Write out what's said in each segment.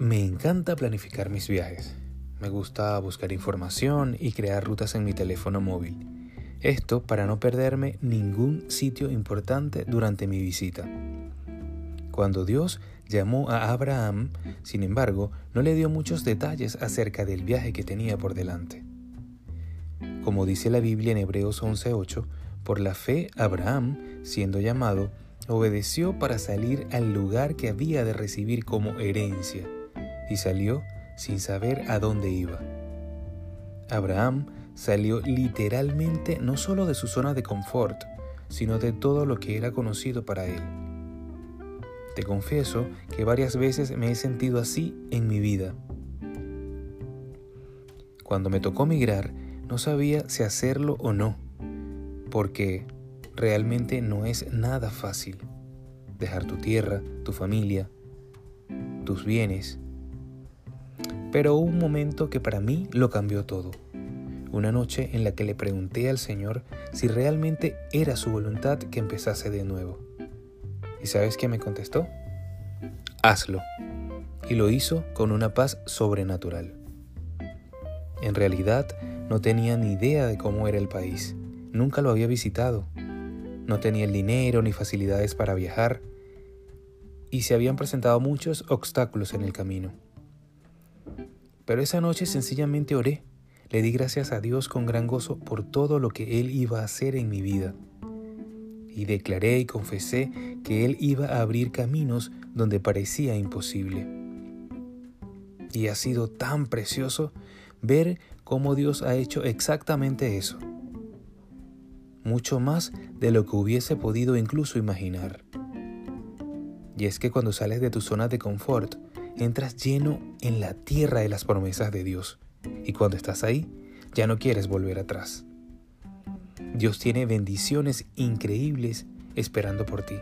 Me encanta planificar mis viajes. Me gusta buscar información y crear rutas en mi teléfono móvil. Esto para no perderme ningún sitio importante durante mi visita. Cuando Dios llamó a Abraham, sin embargo, no le dio muchos detalles acerca del viaje que tenía por delante. Como dice la Biblia en Hebreos 11:8, por la fe Abraham, siendo llamado, obedeció para salir al lugar que había de recibir como herencia, y salió sin saber a dónde iba. Abraham salió literalmente no solo de su zona de confort, sino de todo lo que era conocido para él. Te confieso que varias veces me he sentido así en mi vida. Cuando me tocó migrar, no sabía si hacerlo o no, porque realmente no es nada fácil dejar tu tierra, tu familia, tus bienes. Pero hubo un momento que para mí lo cambió todo. Una noche en la que le pregunté al Señor si realmente era su voluntad que empezase de nuevo. ¿Y sabes qué me contestó? Hazlo. Y lo hizo con una paz sobrenatural. En realidad, no tenía ni idea de cómo era el país. Nunca lo había visitado. No tenía el dinero ni facilidades para viajar. Y se habían presentado muchos obstáculos en el camino. Pero esa noche sencillamente oré. Le di gracias a Dios con gran gozo por todo lo que Él iba a hacer en mi vida y declaré y confesé que Él iba a abrir caminos donde parecía imposible. Y ha sido tan precioso ver cómo Dios ha hecho exactamente eso, mucho más de lo que hubiese podido incluso imaginar. Y es que cuando sales de tu zona de confort, entras lleno en la tierra de las promesas de Dios, y cuando estás ahí, ya no quieres volver atrás. Dios tiene bendiciones increíbles esperando por ti.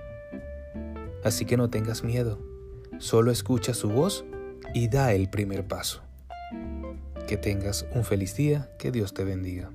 Así que no tengas miedo, solo escucha su voz y da el primer paso. Que tengas un feliz día, que Dios te bendiga.